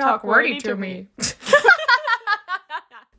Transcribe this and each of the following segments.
talk wordy to me.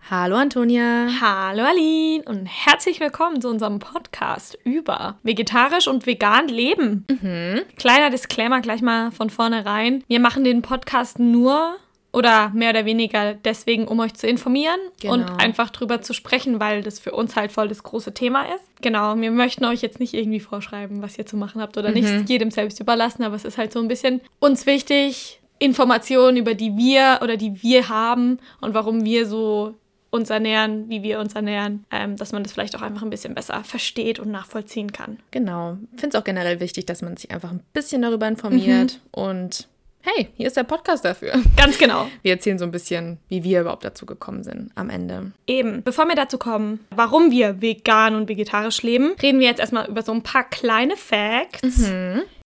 Hallo Antonia. Hallo Aline und herzlich willkommen zu unserem Podcast über vegetarisch und vegan leben. Mhm. Kleiner Disclaimer gleich mal von vornherein. Wir machen den Podcast nur oder mehr oder weniger deswegen, um euch zu informieren Genau. und einfach drüber zu sprechen, weil das für uns halt voll das große Thema ist. Genau, wir möchten euch jetzt nicht irgendwie vorschreiben, was ihr zu machen habt oder nicht, Mhm. Ist jedem selbst überlassen, aber es ist halt so ein bisschen uns wichtig, Informationen, über die wir oder die wir haben und warum wir so uns ernähren, wie wir uns ernähren, ähm, dass man das vielleicht auch einfach ein bisschen besser versteht und nachvollziehen kann. Genau. Finde es auch generell wichtig, dass man sich einfach ein bisschen darüber informiert. Und hey, hier ist der Podcast dafür. Ganz genau. Wir erzählen so ein bisschen, wie wir überhaupt dazu gekommen sind am Ende. Eben, bevor wir dazu kommen, warum wir vegan und vegetarisch leben, reden wir jetzt erstmal über so ein paar kleine Facts.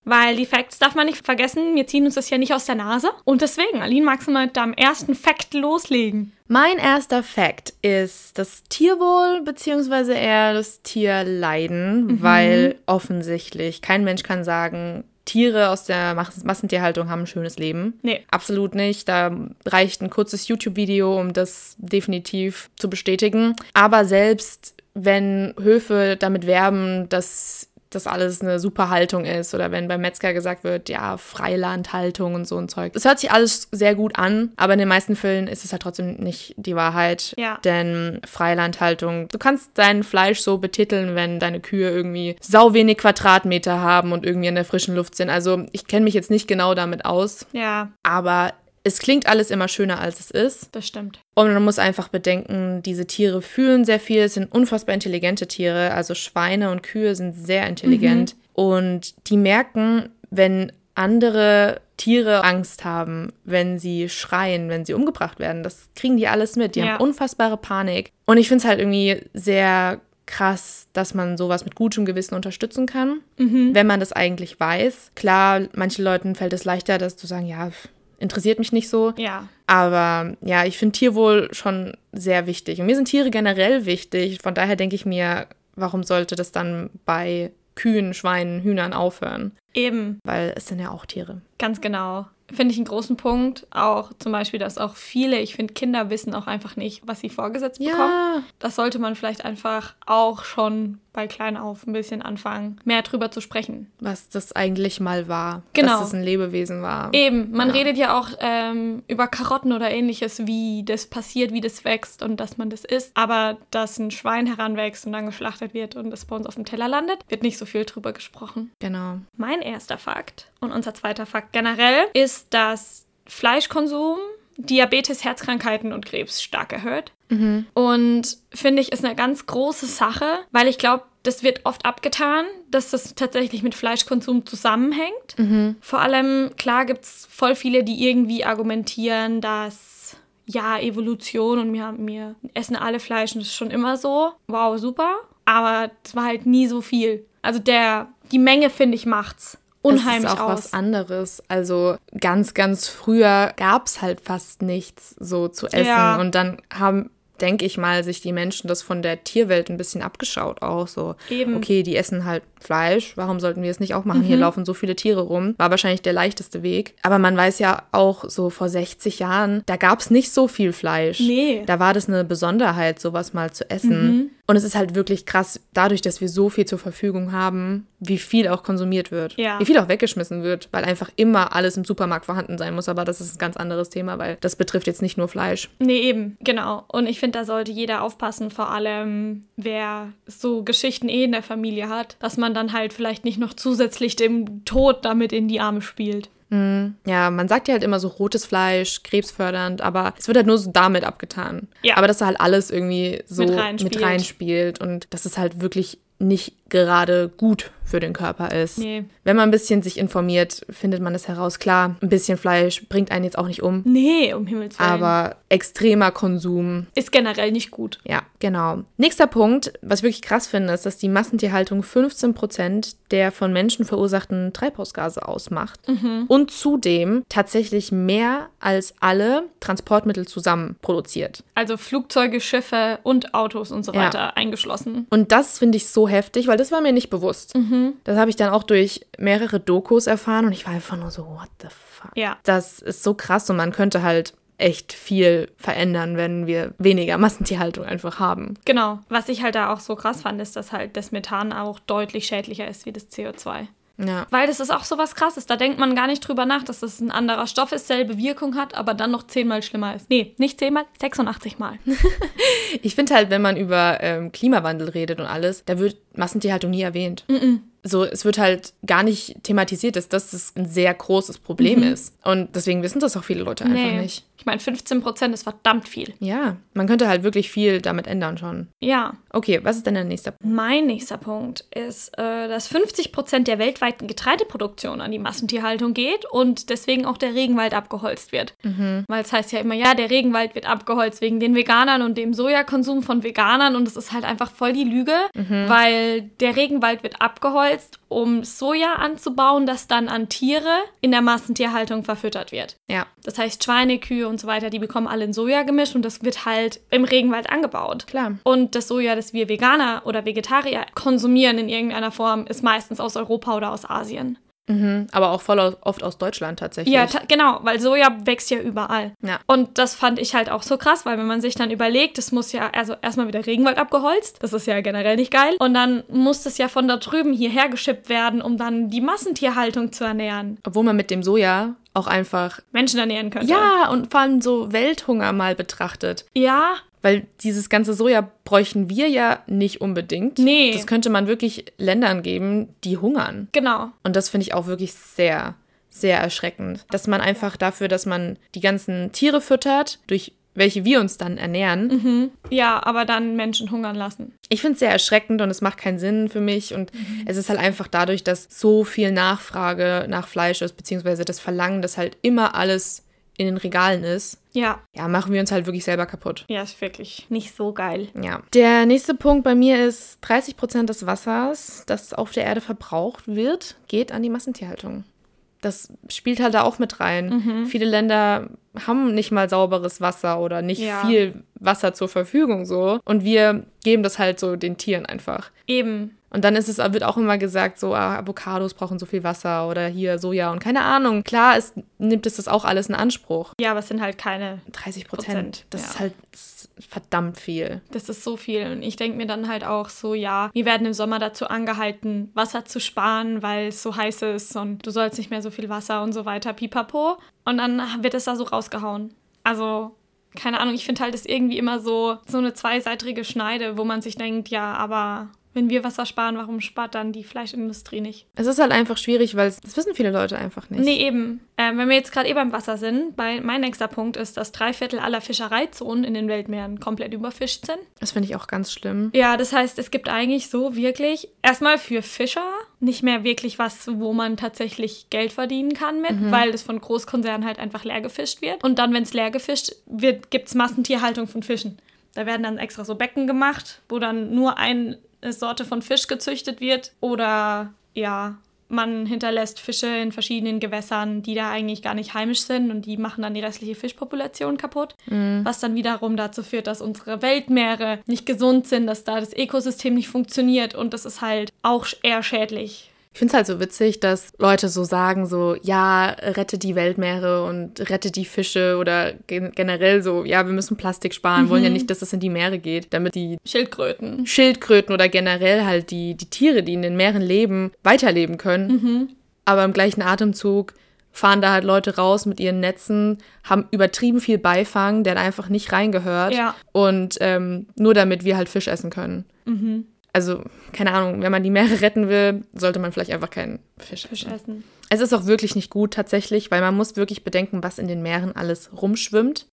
Weil die Facts darf man nicht vergessen, wir ziehen uns das ja nicht aus der Nase. Und deswegen, Aline, magst du mal mit deinem ersten Fact loslegen? Mein erster Fakt ist das Tierwohl beziehungsweise eher das Tierleiden, weil offensichtlich kein Mensch kann sagen, Tiere aus der Mas- Massentierhaltung haben ein schönes Leben. Nee. Absolut nicht. Da reicht ein kurzes YouTube-Video, um das definitiv zu bestätigen. Aber selbst wenn Höfe damit werben, dass das alles eine super Haltung ist oder wenn beim Metzger gesagt wird, ja, Freilandhaltung und so ein Zeug. Es hört sich alles sehr gut an, aber in den meisten Fällen ist es halt trotzdem nicht die Wahrheit. Ja. Denn Freilandhaltung, du kannst dein Fleisch so betiteln, wenn deine Kühe irgendwie sau wenig Quadratmeter haben und irgendwie in der frischen Luft sind. Also ich kenne mich jetzt nicht genau damit aus, Ja, aber es klingt alles immer schöner, als es ist. das stimmt. Und man muss einfach bedenken, diese Tiere fühlen sehr viel, es sind unfassbar intelligente Tiere. Also Schweine und Kühe sind sehr intelligent. Und die merken, wenn andere Tiere Angst haben, wenn sie schreien, wenn sie umgebracht werden. Das kriegen die alles mit. Die Ja. haben unfassbare Panik. Und ich finde es halt irgendwie sehr krass, dass man sowas mit gutem Gewissen unterstützen kann, wenn man das eigentlich weiß. Klar, manchen Leuten fällt es leichter, das zu sagen, ja, interessiert mich nicht so. Ja, Aber ja, ich finde Tierwohl schon sehr wichtig. Und mir sind Tiere generell wichtig. Von daher denke ich mir, warum sollte das dann bei Kühen, Schweinen, Hühnern aufhören? Eben, Weil es sind ja auch Tiere. ganz genau. Finde ich einen großen Punkt. Auch zum Beispiel, dass auch viele, ich finde, Kinder wissen auch einfach nicht, was sie vorgesetzt bekommen. Das sollte man vielleicht einfach auch schon bei klein auf ein bisschen anfangen, mehr drüber zu sprechen. was das eigentlich mal war. Genau. Dass es ein Lebewesen war. Eben, man Ja. redet ja auch ähm, über Karotten oder ähnliches, wie das passiert, wie das wächst und dass man das isst. Aber dass ein Schwein heranwächst und dann geschlachtet wird und das bei uns auf dem Teller landet, wird nicht so viel drüber gesprochen. Genau. Mein erster Fakt und unser zweiter Fakt generell ist, dass Fleischkonsum Diabetes, Herzkrankheiten und Krebs stark erhöht. Und finde ich, ist eine ganz große Sache, weil ich glaube, das wird oft abgetan, dass das tatsächlich mit Fleischkonsum zusammenhängt. Vor allem, klar gibt es voll viele, die irgendwie argumentieren, dass ja, Evolution und wir, wir essen alle Fleisch und das ist schon immer so. Wow, super. Aber es war halt nie so viel. Also der, die Menge, finde ich, macht's unheimlich das ist auch aus. was anderes. Also ganz, ganz früher gab es halt fast nichts so zu essen. Ja. Und dann haben, denke ich mal, sich die Menschen das von der Tierwelt ein bisschen abgeschaut auch so. Eben. Okay, die essen halt Fleisch, warum sollten wir es nicht auch machen? Mhm. Hier laufen so viele Tiere rum. War wahrscheinlich der leichteste Weg. Aber man weiß ja auch so vor 60 Jahren, da gab es nicht so viel Fleisch. Nee. Da war das eine Besonderheit, sowas mal zu essen. Mhm. Und es ist halt wirklich krass, dadurch, dass wir so viel zur Verfügung haben, wie viel auch konsumiert wird. Ja. Wie viel auch weggeschmissen wird, weil einfach immer alles im Supermarkt vorhanden sein muss. Aber das ist ein ganz anderes Thema, weil das betrifft jetzt nicht nur Fleisch. Nee, eben, genau. Und ich finde, da sollte jeder aufpassen, vor allem wer so Geschichten eh in der Familie hat, dass man dann halt vielleicht nicht noch zusätzlich dem Tod damit in die Arme spielt. Ja, man sagt ja halt immer so rotes Fleisch, krebsfördernd, aber es wird halt nur so damit abgetan. Ja. Aber dass da halt alles irgendwie so Mit mit reinspielt. reinspielt, und dass es halt wirklich nicht gerade gut für den Körper ist. Nee. Wenn man ein bisschen sich informiert, findet man es heraus. Klar, ein bisschen Fleisch bringt einen jetzt auch nicht um, Nee, um Himmels Willen. aber extremer Konsum ist generell nicht gut. Ja, genau. Nächster Punkt, was ich wirklich krass finde, ist, dass die Massentierhaltung 15% der von Menschen verursachten Treibhausgase ausmacht und zudem tatsächlich mehr als alle Transportmittel zusammen produziert. Also Flugzeuge, Schiffe und Autos und so Ja. weiter eingeschlossen. Und das finde ich so heftig, weil das das war mir nicht bewusst. Das habe ich dann auch durch mehrere Dokus erfahren und ich war einfach nur so, what the fuck? Ja. Das ist so krass und man könnte halt echt viel verändern, wenn wir weniger Massentierhaltung einfach haben. Genau. Was ich halt da auch so krass fand, ist, dass halt das Methan auch deutlich schädlicher ist wie das CO2. Ja. Weil das ist auch so was krasses. Da denkt man gar nicht drüber nach, dass das ein anderer Stoff ist, selbe Wirkung hat, aber dann noch zehnmal schlimmer ist. Nee, nicht zehnmal, 86 Mal. Ich finde halt, wenn man über ähm, Klimawandel redet und alles, da wird Massentierhaltung nie erwähnt. So, es wird halt gar nicht thematisiert, dass das ein sehr großes Problem ist. Und deswegen wissen das auch viele Leute einfach Nee. nicht. Ich meine, 15 Prozent ist verdammt viel. Ja, man könnte halt wirklich viel damit ändern schon. Ja. Okay, was ist denn der nächste Punkt? Mein nächster Punkt ist, äh, dass 50 Prozent der weltweiten Getreideproduktion an die Massentierhaltung geht und deswegen auch der Regenwald abgeholzt wird. Weil es heißt ja immer, ja, der Regenwald wird abgeholzt wegen den Veganern und dem Sojakonsum von Veganern und es ist halt einfach voll die Lüge, weil der Regenwald wird abgeholzt, um Soja anzubauen, das dann an Tiere in der Massentierhaltung verfüttert wird. Ja, Das heißt, Schweine, Kühe und so weiter, die bekommen alle ein Soja gemischt und das wird halt im Regenwald angebaut. klar. Und das Soja, das wir Veganer oder Vegetarier konsumieren in irgendeiner Form, ist meistens aus Europa oder aus Asien. Mhm. Aber auch voll aus, oft aus Deutschland tatsächlich. Ja, ta- genau, weil Soja wächst ja überall. Ja. Und das fand ich halt auch so krass, weil wenn man sich dann überlegt, es muss ja, also erstmal wieder Regenwald abgeholzt, das ist ja generell nicht geil. Und dann muss das ja von da drüben hierher geschippt werden, um dann die Massentierhaltung zu ernähren. Obwohl man mit dem Soja auch einfach. Menschen ernähren könnte. Ja, und vor allem so Welthunger mal betrachtet. Ja, Weil dieses ganze Soja bräuchten wir ja nicht unbedingt. Nee. Das könnte man wirklich Ländern geben, die hungern. genau. Und das finde ich auch wirklich sehr, sehr erschreckend. Dass man einfach dafür, dass man die ganzen Tiere füttert, durch welche wir uns dann ernähren. Ja, aber dann Menschen hungern lassen. Ich finde es sehr erschreckend und es macht keinen Sinn für mich. Und es ist halt einfach dadurch, dass so viel Nachfrage nach Fleisch ist, beziehungsweise das Verlangen, dass halt immer alles in den Regalen ist, Ja, ja, machen wir uns halt wirklich selber kaputt. ja, ist wirklich nicht so geil. Ja. Der nächste Punkt bei mir ist, 30 Prozent des Wassers, das auf der Erde verbraucht wird, geht an die Massentierhaltung. Das spielt halt da auch mit rein. Viele Länder haben nicht mal sauberes Wasser oder nicht Ja. viel Wasser zur Verfügung so. Und wir geben das halt so den Tieren einfach. Eben. Und dann ist es, wird auch immer gesagt, so ah, Avocados brauchen so viel Wasser oder hier Soja und keine Ahnung. Klar, es nimmt es das auch alles in Anspruch. Ja, aber es sind halt keine 30 Prozent, das ja. ist halt verdammt viel. Das ist so viel. Und ich denke mir dann halt auch so, ja, wir werden im Sommer dazu angehalten, Wasser zu sparen, weil es so heiß ist und du sollst nicht mehr so viel Wasser und so weiter, pipapo. Und dann wird es da so rausgehauen. Also, keine Ahnung, ich finde halt, das ist irgendwie immer so, so eine zweiseitige Schneide, wo man sich denkt, ja, aber wenn wir Wasser sparen, warum spart dann die Fleischindustrie nicht? Es ist halt einfach schwierig, weil es- das wissen viele Leute einfach nicht. Nee, eben. Ähm, wenn wir jetzt gerade eh beim Wasser sind, bei, mein nächster Punkt ist, dass drei Viertel aller Fischereizonen in den Weltmeeren komplett überfischt sind. Das finde ich auch ganz schlimm. Ja, das heißt, es gibt eigentlich so wirklich erstmal für Fischer nicht mehr wirklich was, wo man tatsächlich Geld verdienen kann mit, weil es von Großkonzernen halt einfach leer gefischt wird. Und dann, wenn es leer gefischt wird, gibt es Massentierhaltung von Fischen. Da werden dann extra so Becken gemacht, wo dann nur eine Sorte von Fisch gezüchtet wird oder ja, man hinterlässt Fische in verschiedenen Gewässern, die da eigentlich gar nicht heimisch sind und die machen dann die restliche Fischpopulation kaputt. Was dann wiederum dazu führt, dass unsere Weltmeere nicht gesund sind, dass da das Ökosystem nicht funktioniert und das ist halt auch eher schädlich. Ich finde es halt so witzig, dass Leute so sagen, so, ja, rette die Weltmeere und rette die Fische oder gen generell so, ja, wir müssen Plastik sparen, wollen ja nicht, dass es in die Meere geht, damit die Schildkröten. Schildkröten oder generell halt die, die Tiere, die in den Meeren leben, weiterleben können. Aber im gleichen Atemzug fahren da halt Leute raus mit ihren Netzen, haben übertrieben viel Beifang, der einfach nicht reingehört. Ja. Und ähm, nur damit wir halt Fisch essen können. Also, keine Ahnung, wenn man die Meere retten will, sollte man vielleicht einfach keinen Fisch Fisch essen. essen. Es ist auch wirklich nicht gut tatsächlich, weil man muss wirklich bedenken, was in den Meeren alles rumschwimmt.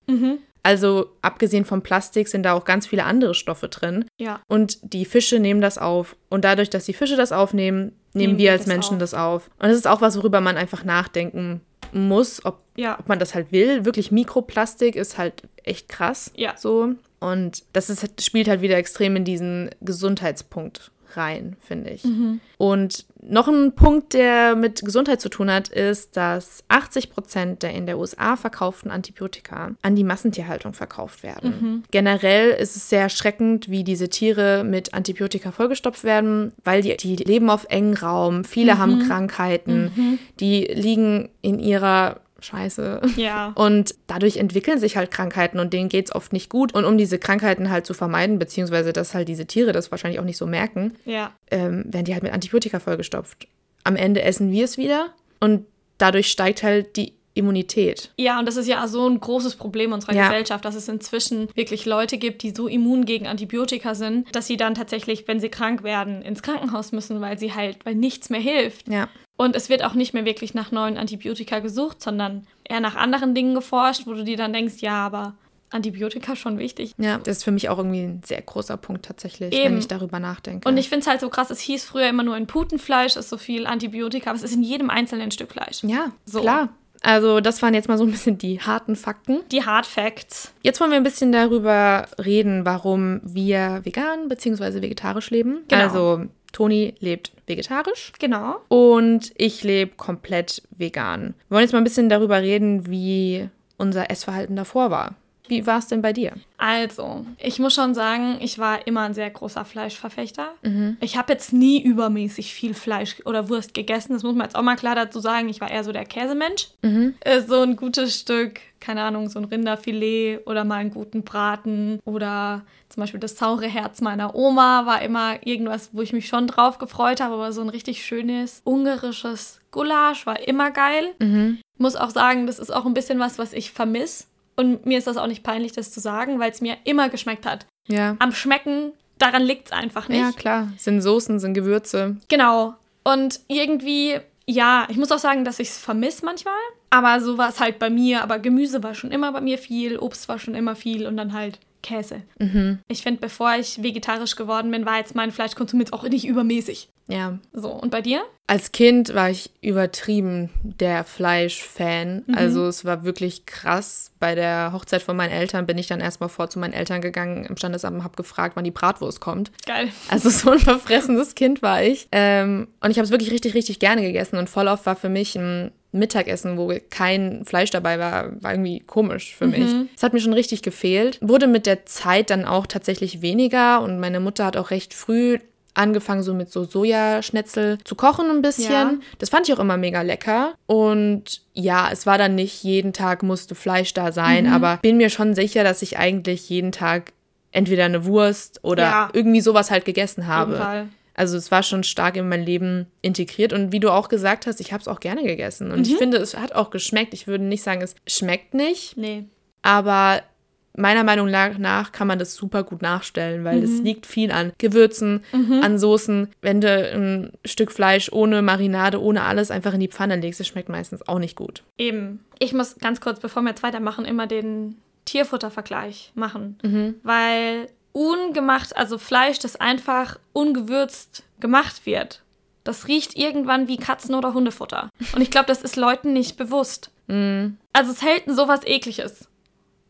Also abgesehen vom Plastik sind da auch ganz viele andere Stoffe drin. Ja. Und die Fische nehmen das auf. Und dadurch, dass die Fische das aufnehmen, nehmen Nehmen wir wir als das Menschen auf. das auf. Und das ist auch was, worüber man einfach nachdenken muss, ob, Ja. ob man das halt will. Wirklich Mikroplastik ist halt echt krass. Ja. So. Und das ist, spielt halt wieder extrem in diesen Gesundheitspunkt rein, finde ich. Mhm. Und noch ein Punkt, der mit Gesundheit zu tun hat, ist, dass 80 Prozent der in der USA verkauften Antibiotika an die Massentierhaltung verkauft werden. Mhm. Generell ist es sehr erschreckend, wie diese Tiere mit Antibiotika vollgestopft werden, weil die, die leben auf engem Raum, viele mhm. haben Krankheiten, mhm. die liegen in ihrer Scheiße. Ja. Und dadurch entwickeln sich halt Krankheiten und denen geht es oft nicht gut. Und um diese Krankheiten halt zu vermeiden, beziehungsweise dass halt diese Tiere das wahrscheinlich auch nicht so merken, ja. ähm, werden die halt mit Antibiotika vollgestopft. Am Ende essen wir es wieder und dadurch steigt halt die Immunität. Ja, und das ist ja so ein großes Problem unserer ja. Gesellschaft, dass es inzwischen wirklich Leute gibt, die so immun gegen Antibiotika sind, dass sie dann tatsächlich, wenn sie krank werden, ins Krankenhaus müssen, weil sie halt, weil nichts mehr hilft. Ja. Und es wird auch nicht mehr wirklich nach neuen Antibiotika gesucht, sondern eher nach anderen Dingen geforscht, wo du dir dann denkst, ja, aber Antibiotika schon wichtig. Ja, das ist für mich auch irgendwie ein sehr großer Punkt tatsächlich, Eben. wenn ich darüber nachdenke. Und ich finde es halt so krass, es hieß früher immer nur in Putenfleisch ist so viel Antibiotika, aber es ist in jedem einzelnen Stück Fleisch. Ja, so. klar. Also das waren jetzt mal so ein bisschen die harten Fakten. Die Hard Facts. Jetzt wollen wir ein bisschen darüber reden, warum wir vegan bzw. vegetarisch leben. Genau. Also Toni lebt vegetarisch. Genau. Und ich lebe komplett vegan. Wir wollen jetzt mal ein bisschen darüber reden, wie unser Essverhalten davor war. Wie war es denn bei dir? Also, ich muss schon sagen, ich war immer ein sehr großer Fleischverfechter. Mhm. Ich habe jetzt nie übermäßig viel Fleisch oder Wurst gegessen. Das muss man jetzt auch mal klar dazu sagen. Ich war eher so der Käsemensch. Mhm. So ein gutes Stück, keine Ahnung, so ein Rinderfilet oder mal einen guten Braten oder zum Beispiel das saure Herz meiner Oma war immer irgendwas, wo ich mich schon drauf gefreut habe. Aber so ein richtig schönes ungarisches Gulasch war immer geil. Mhm. Muss auch sagen, das ist auch ein bisschen was, was ich vermisse und mir ist das auch nicht peinlich, das zu sagen, weil es mir immer geschmeckt hat. Ja. Am Schmecken, daran liegt es einfach nicht. Ja, klar. Sind Soßen, sind Gewürze. Genau. Und irgendwie, ja, ich muss auch sagen, dass ich es vermisse manchmal. Aber so war es halt bei mir. Aber Gemüse war schon immer bei mir viel, Obst war schon immer viel und dann halt Käse. Mhm. Ich finde, bevor ich vegetarisch geworden bin, war jetzt mein Fleischkonsum jetzt auch nicht übermäßig. Ja. So, und bei dir? Als Kind war ich übertrieben der Fleischfan. Mhm. Also es war wirklich krass. Bei der Hochzeit von meinen Eltern bin ich dann erstmal vor zu meinen Eltern gegangen im Standesamt und habe gefragt, wann die Bratwurst kommt. Geil. Also so ein verfressenes Kind war ich. Ähm, und ich habe es wirklich richtig, richtig gerne gegessen. Und voll oft war für mich ein Mittagessen, wo kein Fleisch dabei war, war irgendwie komisch für mich. Mhm. Es hat mir schon richtig gefehlt. Wurde mit der Zeit dann auch tatsächlich weniger und meine Mutter hat auch recht früh angefangen, so mit so Sojaschnetzel zu kochen ein bisschen. Ja. Das fand ich auch immer mega lecker. Und ja, es war dann nicht jeden Tag musste Fleisch da sein, mhm. aber bin mir schon sicher, dass ich eigentlich jeden Tag entweder eine Wurst oder ja. irgendwie sowas halt gegessen habe. Also es war schon stark in mein Leben integriert und wie du auch gesagt hast, ich habe es auch gerne gegessen und mhm. ich finde, es hat auch geschmeckt. Ich würde nicht sagen, es schmeckt nicht. Nee. Aber meiner Meinung nach kann man das super gut nachstellen, weil mhm. es liegt viel an Gewürzen, mhm. an Soßen. Wenn du ein Stück Fleisch ohne Marinade, ohne alles einfach in die Pfanne legst, das schmeckt meistens auch nicht gut. Eben. Ich muss ganz kurz, bevor wir jetzt weitermachen, immer den Tierfuttervergleich machen, mhm. weil ungemacht, also Fleisch, das einfach ungewürzt gemacht wird, das riecht irgendwann wie Katzen- oder Hundefutter. Und ich glaube, das ist Leuten nicht bewusst. Mhm. Also selten sowas ekliges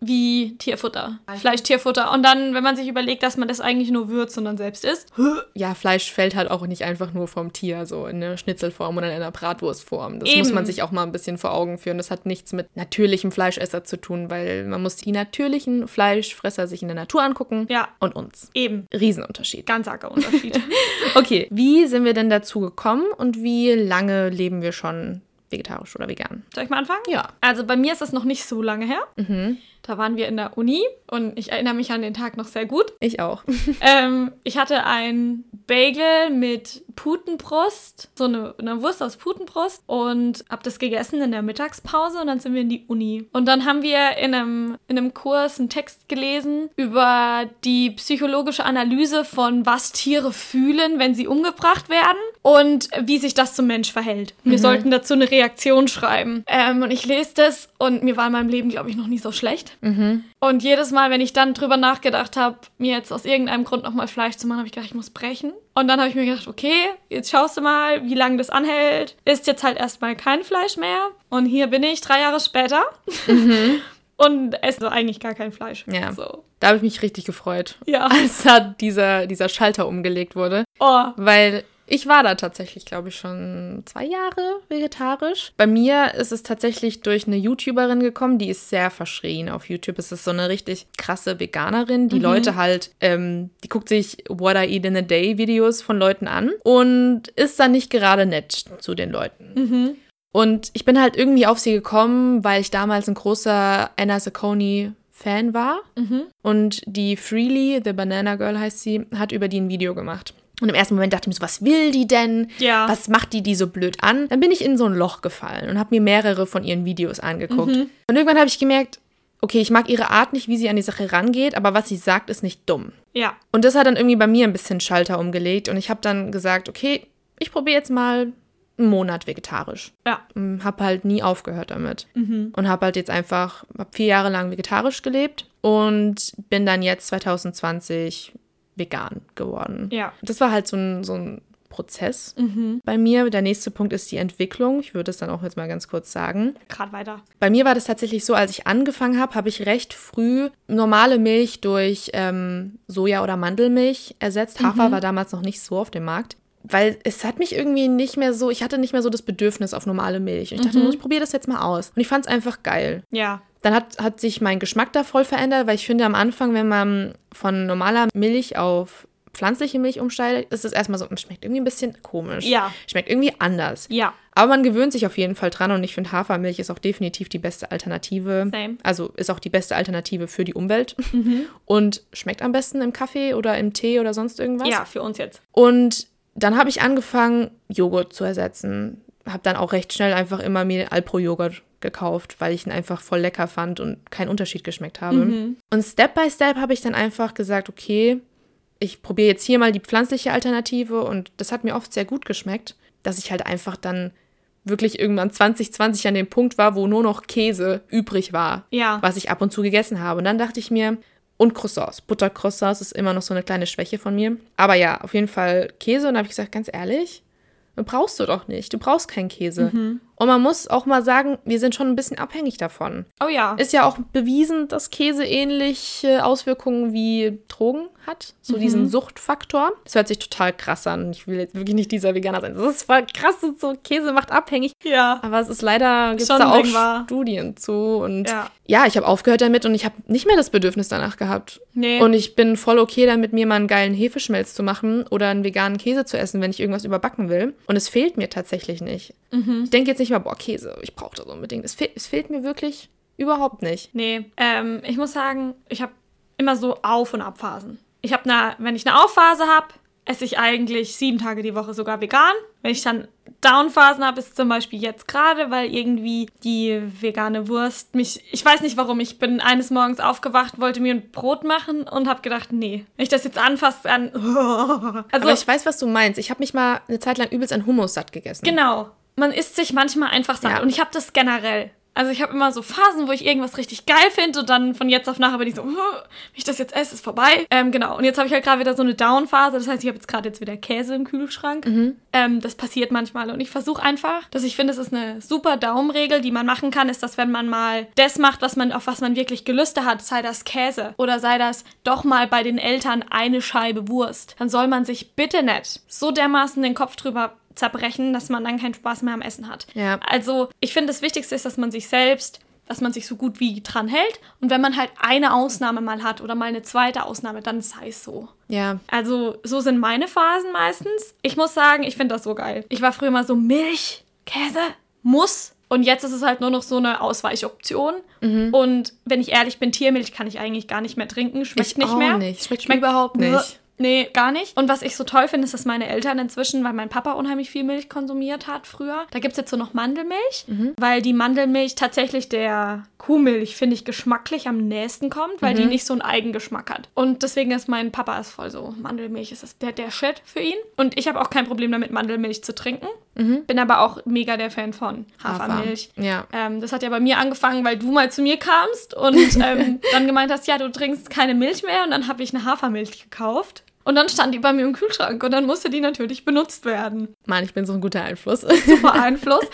wie Tierfutter. Fleisch, Tierfutter. Und dann, wenn man sich überlegt, dass man das eigentlich nur würzt und dann selbst isst. Ja, Fleisch fällt halt auch nicht einfach nur vom Tier, so in einer Schnitzelform oder in einer Bratwurstform. Das Eben. muss man sich auch mal ein bisschen vor Augen führen. Das hat nichts mit natürlichem Fleischesser zu tun, weil man muss die natürlichen Fleischfresser sich in der Natur angucken. Ja. Und uns. Eben. Riesenunterschied. Ganz arger Unterschied. okay, wie sind wir denn dazu gekommen und wie lange leben wir schon vegetarisch oder vegan? Soll ich mal anfangen? Ja. Also bei mir ist das noch nicht so lange her. Mhm. Da waren wir in der Uni und ich erinnere mich an den Tag noch sehr gut. Ich auch. ähm, ich hatte ein Bagel mit Putenbrust, so eine, eine Wurst aus Putenbrust und habe das gegessen in der Mittagspause und dann sind wir in die Uni. Und dann haben wir in einem, in einem Kurs einen Text gelesen über die psychologische Analyse von was Tiere fühlen, wenn sie umgebracht werden und wie sich das zum Mensch verhält. Wir mhm. sollten dazu eine Reaktion schreiben. Ähm, und ich lese das und mir war in meinem Leben, glaube ich, noch nie so schlecht. Mhm. Und jedes Mal, wenn ich dann drüber nachgedacht habe, mir jetzt aus irgendeinem Grund nochmal Fleisch zu machen, habe ich gedacht, ich muss brechen. Und dann habe ich mir gedacht, okay, jetzt schaust du mal, wie lange das anhält. Ist jetzt halt erstmal kein Fleisch mehr. Und hier bin ich drei Jahre später. Mhm. und esse eigentlich gar kein Fleisch. Ja. So. Da habe ich mich richtig gefreut, Ja. als da dieser, dieser Schalter umgelegt wurde. Oh. Weil ich war da tatsächlich, glaube ich, schon zwei Jahre vegetarisch. Bei mir ist es tatsächlich durch eine YouTuberin gekommen, die ist sehr verschrien auf YouTube. Es ist so eine richtig krasse Veganerin. Die Leute halt, ähm, die guckt sich What I Eat in a Day Videos von Leuten an und ist dann nicht gerade nett zu den Leuten. Und ich bin halt irgendwie auf sie gekommen, weil ich damals ein großer Anna Sacconi Fan war. Und die Freely, The Banana Girl heißt sie, hat über die ein Video gemacht. Und im ersten Moment dachte ich mir so, was will die denn? Ja. Was macht die die so blöd an? Dann bin ich in so ein Loch gefallen und habe mir mehrere von ihren Videos angeguckt. Und irgendwann habe ich gemerkt, okay, ich mag ihre Art nicht, wie sie an die Sache rangeht, aber was sie sagt, ist nicht dumm. Ja. Und das hat dann irgendwie bei mir ein bisschen Schalter umgelegt und ich habe dann gesagt, okay, ich probiere jetzt mal einen Monat vegetarisch. Ja. Habe halt nie aufgehört damit. Und habe halt jetzt einfach, hab vier Jahre lang vegetarisch gelebt und bin dann jetzt 2020 vegan geworden. Ja. Das war halt so ein, so ein Prozess bei mir. Der nächste Punkt ist die Entwicklung. Ich würde es dann auch jetzt mal ganz kurz sagen. Gerade weiter. Bei mir war das tatsächlich so, als ich angefangen habe, habe ich recht früh normale Milch durch ähm, Soja- oder Mandelmilch ersetzt. Hafer war damals noch nicht so auf dem Markt. Weil es hat mich irgendwie nicht mehr so, ich hatte nicht mehr so das Bedürfnis auf normale Milch. Und ich dachte, ich probiere das jetzt mal aus. Und ich fand es einfach geil. Ja. Dann hat, hat sich mein Geschmack da voll verändert, weil ich finde, am Anfang, wenn man von normaler Milch auf pflanzliche Milch umsteigt, ist es erstmal so, schmeckt irgendwie ein bisschen komisch. Ja. Schmeckt irgendwie anders. Ja. Aber man gewöhnt sich auf jeden Fall dran und ich finde, Hafermilch ist auch definitiv die beste Alternative. Same. Also ist auch die beste Alternative für die Umwelt und schmeckt am besten im Kaffee oder im Tee oder sonst irgendwas. Ja, für uns jetzt. Und dann habe ich angefangen, Joghurt zu ersetzen. Habe dann auch recht schnell einfach immer mir Alpro-Joghurt gekauft, weil ich ihn einfach voll lecker fand und keinen Unterschied geschmeckt habe. Und Step by Step habe ich dann einfach gesagt, okay, ich probiere jetzt hier mal die pflanzliche Alternative und das hat mir oft sehr gut geschmeckt, dass ich halt einfach dann wirklich irgendwann 2020 an dem Punkt war, wo nur noch Käse übrig war, Ja. was ich ab und zu gegessen habe. Und dann dachte ich mir, und Croissants. Buttercroissants ist immer noch so eine kleine Schwäche von mir. Aber ja, auf jeden Fall Käse. Und da habe ich gesagt, ganz ehrlich, brauchst du doch nicht. Du brauchst keinen Käse. Und man muss auch mal sagen, wir sind schon ein bisschen abhängig davon. Oh ja. Ist ja auch bewiesen, dass Käse ähnliche Auswirkungen wie Drogen hat. So diesen Suchtfaktor. Das hört sich total krass an. Ich will jetzt wirklich nicht dieser Veganer sein. Das ist voll krass. So Käse macht abhängig. ja. Aber es ist leider, gibt es da auch war. Studien zu. Und Ja. ja, ich habe aufgehört damit und ich habe nicht mehr das Bedürfnis danach gehabt. Nee. Und ich bin voll okay damit, mir mal einen geilen Hefeschmelz zu machen oder einen veganen Käse zu essen, wenn ich irgendwas überbacken will. Und es fehlt mir tatsächlich nicht. Ich denke jetzt nicht mal, boah, Käse, ich brauche das unbedingt. Es, fehl, es fehlt mir wirklich überhaupt nicht. Nee, ähm, ich muss sagen, ich habe immer so Auf- und Abphasen. Ich habe wenn ich eine Aufphase habe, esse ich eigentlich sieben Tage die Woche sogar vegan. Wenn ich dann Downphasen habe, ist zum Beispiel jetzt gerade, weil irgendwie die vegane Wurst mich, ich weiß nicht warum, ich bin eines Morgens aufgewacht, wollte mir ein Brot machen und habe gedacht, nee, wenn ich das jetzt anfasse, dann, also Aber ich weiß, was du meinst. Ich habe mich mal eine Zeit lang übelst an Hummus satt gegessen. Genau. Man isst sich manchmal einfach satt. Ja. Und ich habe das generell. Also ich habe immer so Phasen, wo ich irgendwas richtig geil finde und dann von jetzt auf nachher bin ich so, "Huh, wenn ich das jetzt esse, ist vorbei. Ähm, genau. Und jetzt habe ich halt gerade wieder so eine Down-Phase. Das heißt, ich habe jetzt gerade jetzt wieder Käse im Kühlschrank. Ähm, das passiert manchmal. Und ich versuche einfach, dass ich finde, es ist eine super Daumenregel, die man machen kann, ist, dass wenn man mal das macht, was man, auf was man wirklich Gelüste hat, sei das Käse oder sei das doch mal bei den Eltern eine Scheibe Wurst, dann soll man sich bitte nicht so dermaßen den Kopf drüber zerbrechen, dass man dann keinen Spaß mehr am Essen hat. Ja. Also ich finde, das Wichtigste ist, dass man sich selbst, dass man sich so gut wie dran hält. Und wenn man halt eine Ausnahme mal hat oder mal eine zweite Ausnahme, dann sei es so. Ja. Also so sind meine Phasen meistens. Ich muss sagen, ich finde das so geil. Ich war früher mal so Milch, Käse, muss. Und jetzt ist es halt nur noch so eine Ausweichoption. Und wenn ich ehrlich bin, Tiermilch kann ich eigentlich gar nicht mehr trinken. Schmeckt Ich nicht auch mehr. nicht. Schmeckt mir überhaupt nicht. Nee, gar nicht. Und was ich so toll finde, ist, dass meine Eltern inzwischen, weil mein Papa unheimlich viel Milch konsumiert hat früher, da gibt es jetzt so noch Mandelmilch, weil die Mandelmilch tatsächlich der Kuhmilch, finde ich, geschmacklich am nächsten kommt, weil die nicht so einen Eigengeschmack hat. Und deswegen ist mein Papa ist voll so, Mandelmilch ist das der, der Shit für ihn. Und ich habe auch kein Problem damit, Mandelmilch zu trinken. Bin aber auch mega der Fan von Hafermilch. Hafer. Ja. Ähm, das hat ja bei mir angefangen, weil du mal zu mir kamst und ähm, dann gemeint hast, ja, du trinkst keine Milch mehr. Und dann habe ich eine Hafermilch gekauft. Und dann stand die bei mir im Kühlschrank und dann musste die natürlich benutzt werden. Mann, ich bin so ein guter Einfluss. Super Einfluss.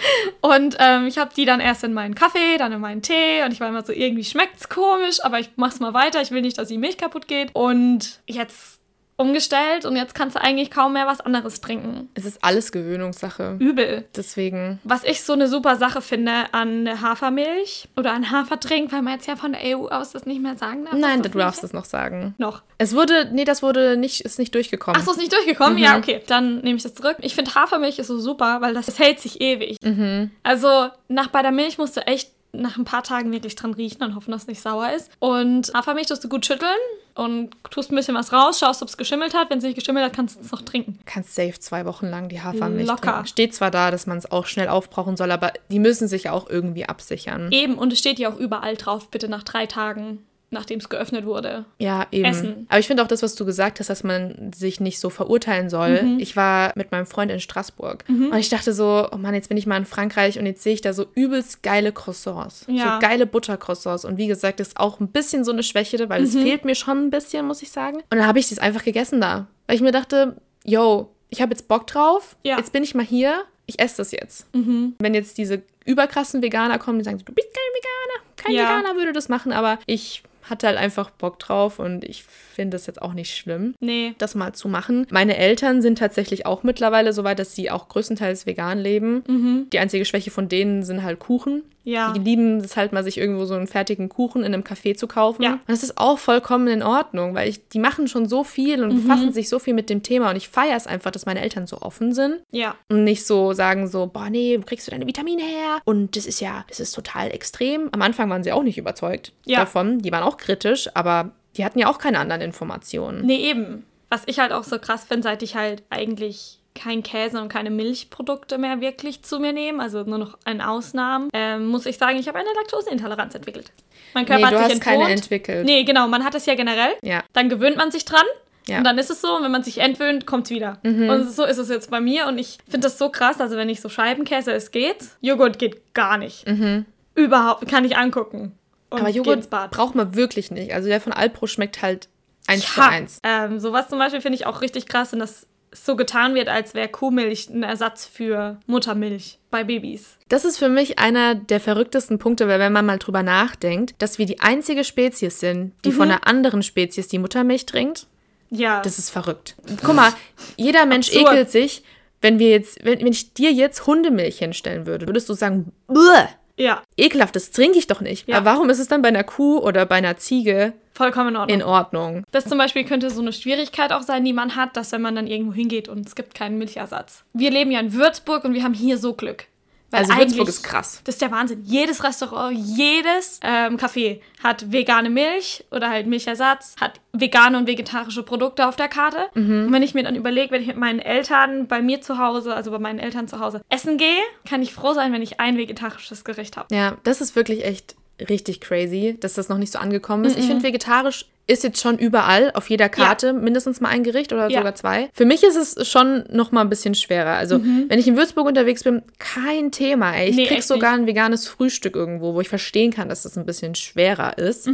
Und ähm, ich habe die dann erst in meinen Kaffee, dann in meinen Tee und ich war immer so, irgendwie schmeckt's komisch, aber ich mach's mal weiter. Ich will nicht, dass die Milch kaputt geht. Und jetzt umgestellt und jetzt kannst du eigentlich kaum mehr was anderes trinken. Es ist alles Gewöhnungssache. Übel. Deswegen. Was ich so eine super Sache finde an Hafermilch oder an Hafertrink, weil man jetzt ja von der EU aus das nicht mehr sagen darf. Nein, du darfst es noch sagen. Noch. Es wurde, nee, das wurde nicht, ist nicht durchgekommen. Ach so, ist nicht durchgekommen? Mhm. Ja, okay. Dann nehme ich das zurück. Ich finde Hafermilch ist so super, weil das, das hält sich ewig. Mhm. Also nach bei der Milch musst du echt nach ein paar Tagen wirklich dran riechen und hoffen, dass es nicht sauer ist. Und Hafermilch tust du gut schütteln und tust ein bisschen was raus, schaust, ob es geschimmelt hat. Wenn es nicht geschimmelt hat, kannst du es noch trinken. Kannst safe zwei Wochen lang die Hafermilch Locker. trinken. Steht zwar da, dass man es auch schnell aufbrauchen soll, aber die müssen sich ja auch irgendwie absichern. Eben, und es steht ja auch überall drauf, bitte nach drei Tagen nachdem es geöffnet wurde. Ja, eben. Essen. Aber ich finde auch das, was du gesagt hast, dass man sich nicht so verurteilen soll. Mhm. Ich war mit meinem Freund in Straßburg und ich dachte so, oh Mann, jetzt bin ich mal in Frankreich und jetzt sehe ich da so übelst geile Croissants. Ja. So geile Buttercroissants. Und wie gesagt, das ist auch ein bisschen so eine Schwäche, weil es Mhm. fehlt mir schon ein bisschen, muss ich sagen. Und dann habe ich das einfach gegessen da. Weil ich mir dachte, yo, ich habe jetzt Bock drauf. Ja. Mhm. Jetzt bin ich mal hier. Ich esse das jetzt. Wenn jetzt diese überkrassen Veganer kommen, die sagen so, du bist kein Veganer. Kein Ja. Veganer würde das machen, aber ich hatte halt einfach Bock drauf und ich finde es jetzt auch nicht schlimm, Nee. das mal zu machen. Meine Eltern sind tatsächlich auch mittlerweile so weit, dass sie auch größtenteils vegan leben. Die einzige Schwäche von denen sind halt Kuchen. Ja. Die lieben es halt mal, sich irgendwo so einen fertigen Kuchen in einem Café zu kaufen. Ja. Und das ist auch vollkommen in Ordnung, weil ich, die machen schon so viel und befassen sich so viel mit dem Thema. Und ich feiere es einfach, dass meine Eltern so offen sind Ja. und nicht so sagen so, boah, nee, wo kriegst du deine Vitamine her? Und das ist ja, das ist total extrem. Am Anfang waren sie auch nicht überzeugt Ja. davon. Die waren auch kritisch, aber die hatten ja auch keine anderen Informationen. Nee, eben. Was ich halt auch so krass finde, seit ich halt eigentlich kein Käse und keine Milchprodukte mehr wirklich zu mir nehme, also nur noch in Ausnahmen, ähm, muss ich sagen, ich habe eine Laktoseintoleranz entwickelt. Mein Körper Nee, hat du sich hast entwohnt. keine entwickelt. Nee, genau, man hat es ja generell. Ja. Dann gewöhnt man sich dran. Ja. Und dann ist es so, und wenn man sich entwöhnt, kommt es wieder. Und so ist es jetzt bei mir. Und ich finde das so krass. Also, wenn ich so Scheibenkäse es geht, Joghurt geht gar nicht. Überhaupt, kann ich angucken. Und Aber Joghurt braucht man wirklich nicht. Also der von Alpro schmeckt halt eins zu Ja, eins. Ähm, sowas zum Beispiel finde ich auch richtig krass, und dass so getan wird, als wäre Kuhmilch ein Ersatz für Muttermilch bei Babys. Das ist für mich einer der verrücktesten Punkte, weil wenn man mal drüber nachdenkt, dass wir die einzige Spezies sind, die von einer anderen Spezies die Muttermilch trinkt, Ja. das ist verrückt. Guck mal, jeder Mensch Absurd. ekelt sich, wenn wir jetzt, wenn, wenn ich dir jetzt Hundemilch hinstellen würde, würdest du sagen, Buh, ja, ekelhaft, das trinke ich doch nicht. Ja. Aber warum ist es dann bei einer Kuh oder bei einer Ziege vollkommen in Ordnung. in Ordnung? Das zum Beispiel könnte so eine Schwierigkeit auch sein, die man hat, dass wenn man dann irgendwo hingeht und es gibt keinen Milchersatz. Wir leben ja in Würzburg und wir haben hier so Glück. Weil Also Würzburg ist krass. Das ist der Wahnsinn. Jedes Restaurant, jedes ähm, Café hat vegane Milch oder halt Milchersatz, hat vegane und vegetarische Produkte auf der Karte. Und wenn ich mir dann überlege, wenn ich mit meinen Eltern bei mir zu Hause, also bei meinen Eltern zu Hause, essen gehe, kann ich froh sein, wenn ich ein vegetarisches Gericht habe. Ja, das ist wirklich echt richtig crazy, dass das noch nicht so angekommen ist. Ich finde, vegetarisch ist jetzt schon überall auf jeder Karte mindestens mal ein Gericht oder Ja. sogar zwei. Für mich ist es schon noch mal ein bisschen schwerer. Also, wenn ich in Würzburg unterwegs bin, kein Thema, ey. Ich Nee, krieg sogar ein veganes Frühstück irgendwo, wo ich verstehen kann, dass das ein bisschen schwerer ist.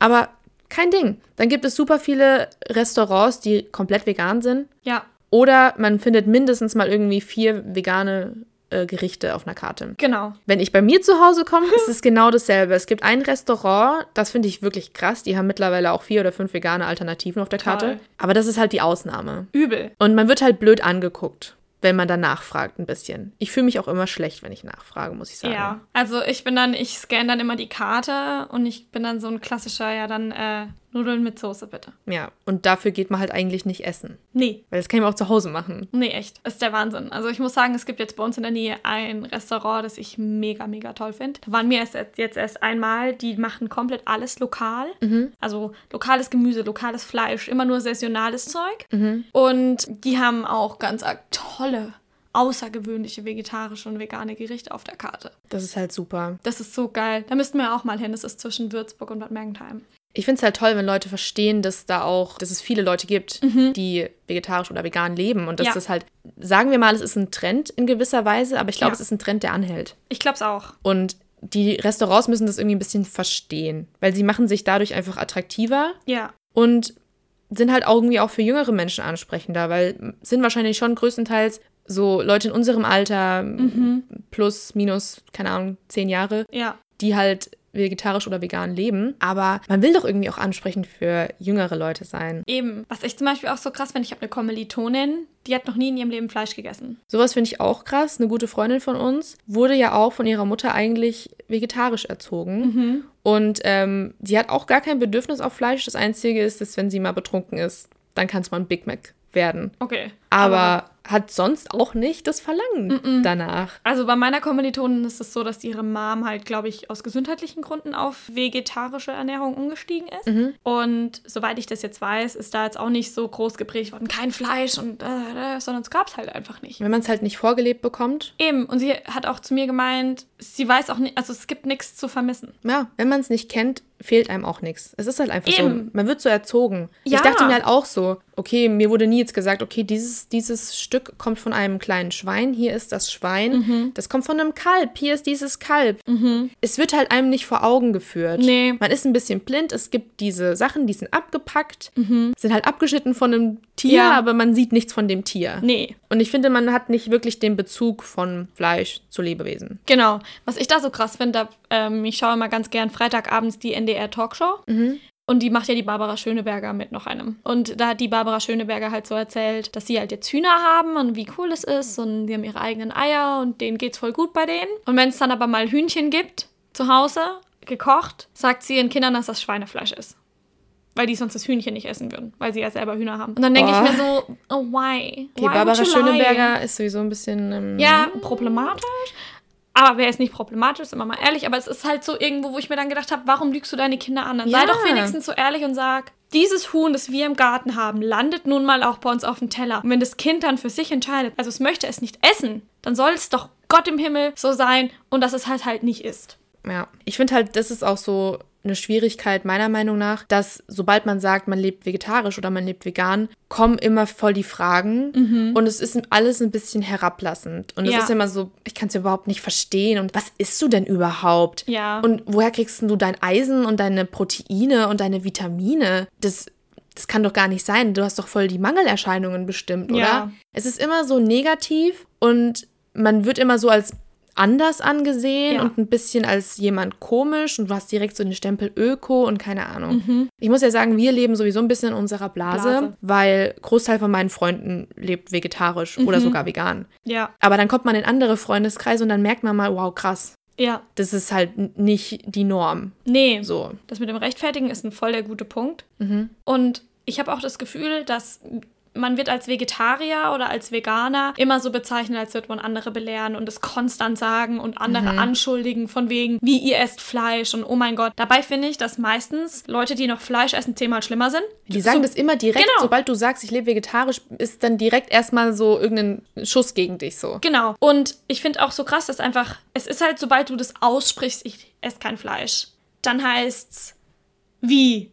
Aber kein Ding. Dann gibt es super viele Restaurants, die komplett vegan sind. Ja, Oder man findet mindestens mal irgendwie vier vegane äh, Gerichte auf einer Karte. genau. Wenn ich bei mir zu Hause komme, ist es genau dasselbe. Es gibt ein Restaurant, das finde ich wirklich krass. Die haben mittlerweile auch vier oder fünf vegane Alternativen auf der Toll. Karte. Aber das ist halt die Ausnahme. Übel. Und man wird halt blöd angeguckt, wenn man dann nachfragt ein bisschen. Ich fühle mich auch immer schlecht, wenn ich nachfrage, muss ich sagen. Ja, also ich bin dann, ich scanne dann immer die Karte und ich bin dann so ein klassischer, ja dann äh, Nudeln mit Soße bitte. Ja, und dafür geht man halt eigentlich nicht essen. Nee, Weil das kann man auch zu Hause machen. nee, echt. Ist der Wahnsinn. Also ich muss sagen, es gibt jetzt bei uns in der Nähe ein Restaurant, das ich mega, mega toll finde. Da waren wir erst, jetzt erst einmal, die machen komplett alles lokal. Also lokales Gemüse, lokales Fleisch, immer nur saisonales Zeug. Und die haben auch ganz tolle, außergewöhnliche vegetarische und vegane Gerichte auf der Karte. Das ist halt super. Das ist so geil. Da müssten wir auch mal hin. Das ist zwischen Würzburg und Bad Mergentheim. Ich finde es halt toll, wenn Leute verstehen, dass da auch, dass es viele Leute gibt, die vegetarisch oder vegan leben und dass Mhm. Ja. das halt, sagen wir mal, es ist ein Trend in gewisser Weise, aber ich glaube, Ja. es ist ein Trend, der anhält. Ich glaube es auch. Und die Restaurants müssen das irgendwie ein bisschen verstehen, weil sie machen sich dadurch einfach attraktiver Ja. und sind halt irgendwie auch für jüngere Menschen ansprechender, weil sind wahrscheinlich schon größtenteils so Leute in unserem Alter, mhm. plus, minus, keine Ahnung, zehn Jahre, ja. die halt vegetarisch oder vegan leben. Aber man will doch irgendwie auch ansprechend für jüngere Leute sein. Eben. Was ich zum Beispiel auch so krass finde, ich habe eine Kommilitonin, die hat noch nie in ihrem Leben Fleisch gegessen. Sowas finde ich auch krass. Eine gute Freundin von uns wurde ja auch von ihrer Mutter eigentlich vegetarisch erzogen. Mhm. Und ähm, die hat auch gar kein Bedürfnis auf Fleisch. Das Einzige ist, dass wenn sie mal betrunken ist, dann kann es mal ein Big Mac werden. Okay. Aber, aber hat sonst auch nicht das Verlangen mm -mm. danach. Also bei meiner Kommilitonin ist es so, dass ihre Mom halt, glaube ich, aus gesundheitlichen Gründen auf vegetarische Ernährung umgestiegen ist. Mhm. Und soweit ich das jetzt weiß, ist da jetzt auch nicht so groß geprägt worden, kein Fleisch und äh, äh sondern es gab es halt einfach nicht. Wenn man es halt nicht vorgelebt bekommt. Eben. Und sie hat auch zu mir gemeint, sie weiß auch nicht, also es gibt nichts zu vermissen. Ja, wenn man es nicht kennt, fehlt einem auch nichts. Es ist halt einfach Eben. so. Man wird so erzogen. Ja. Ich dachte mir halt auch so, okay, mir wurde nie jetzt gesagt, okay, dieses, dieses Stück kommt von einem kleinen Schwein. Hier ist das Schwein. Mhm. Das kommt von einem Kalb. Hier ist dieses Kalb. Mhm. Es wird halt einem nicht vor Augen geführt. Nee. Man ist ein bisschen blind. Es gibt diese Sachen, die sind abgepackt, mhm. sind halt abgeschnitten von einem Tier, Ja. aber man sieht nichts von dem Tier. Nee. Und ich finde, man hat nicht wirklich den Bezug von Fleisch zu Lebewesen. Genau. Was ich da so krass finde, ähm, ich schaue immer ganz gern Freitagabends die NDR Talkshow. Und die macht ja die Barbara Schöneberger mit noch einem. Und da hat die Barbara Schöneberger halt so erzählt, dass sie halt jetzt Hühner haben und wie cool es ist und die haben ihre eigenen Eier und denen geht's voll gut bei denen. Und wenn es dann aber mal Hühnchen gibt, zu Hause, gekocht, sagt sie ihren Kindern, dass das Schweinefleisch ist. Weil die sonst das Hühnchen nicht essen würden, weil sie ja selber Hühner haben. Und dann denke ich Boah. mir so, oh why? Okay, why Barbara you lie? Schöneberger ist sowieso ein bisschen. Ähm, Ja, problematisch. Aber wer ist nicht problematisch, sind wir mal ehrlich. Aber es ist halt so irgendwo, wo ich mir dann gedacht habe, warum lügst du deine Kinder an? Dann sei Ja. doch wenigstens so ehrlich und sag, dieses Huhn, das wir im Garten haben, landet nun mal auch bei uns auf dem Teller. Und wenn das Kind dann für sich entscheidet, also es möchte es nicht essen, dann soll es doch Gott im Himmel so sein und dass es halt halt nicht ist. Ja, ich finde halt, das ist auch so eine Schwierigkeit meiner Meinung nach, dass sobald man sagt, man lebt vegetarisch oder man lebt vegan, kommen immer voll die Fragen und es ist alles ein bisschen herablassend. Und es Ja. ist immer so, ich kann es überhaupt nicht verstehen. Und was isst du denn überhaupt? Ja. Und woher kriegst du dein Eisen und deine Proteine und deine Vitamine? Das, das kann doch gar nicht sein. Du hast doch voll die Mangelerscheinungen bestimmt, oder? Ja. Es ist immer so negativ und man wird immer so als anders angesehen Ja. und ein bisschen als jemand komisch und du hast direkt so den Stempel Öko und keine Ahnung. Mhm. Ich muss ja sagen, wir leben sowieso ein bisschen in unserer Blase, Blase. weil Großteil von meinen Freunden lebt vegetarisch Mhm. oder sogar vegan. Ja, Aber dann kommt man in andere Freundeskreise und dann merkt man mal, wow, krass, ja. das ist halt nicht die Norm. Nee, So. das mit dem Rechtfertigen ist ein voll der gute Punkt. Mhm. Und ich habe auch das Gefühl, dass man wird als Vegetarier oder als Veganer immer so bezeichnet, als würde man andere belehren und es konstant sagen und andere Mhm. anschuldigen von wegen, wie ihr esst Fleisch und oh mein Gott. Dabei finde ich, dass meistens Leute, die noch Fleisch essen, zehnmal schlimmer sind. Die sagen so, das immer direkt, Genau. sobald du sagst, ich lebe vegetarisch, ist dann direkt erstmal so irgendein Schuss gegen dich so. Genau. Und ich finde auch so krass, dass einfach, es ist halt, sobald du das aussprichst, ich esse kein Fleisch, dann heißt's, wie?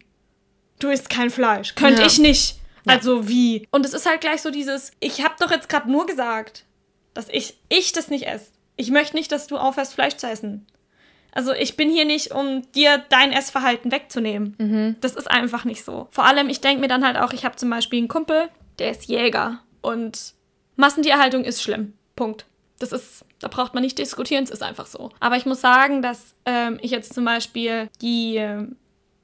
Du isst kein Fleisch. Könnte Ja. ich nicht. Ja. Also wie? Und es ist halt gleich so dieses, ich habe doch jetzt gerade nur gesagt, dass ich, ich das nicht esse. Ich möchte nicht, dass du aufhörst, Fleisch zu essen. Also ich bin hier nicht, um dir dein Essverhalten wegzunehmen. Das ist einfach nicht so. Vor allem, ich denke mir dann halt auch, ich habe zum Beispiel einen Kumpel, der ist Jäger. Und Massentierhaltung ist schlimm. Punkt. Das ist, da braucht man nicht diskutieren, es ist einfach so. Aber ich muss sagen, dass ähm, ich jetzt zum Beispiel die, ähm,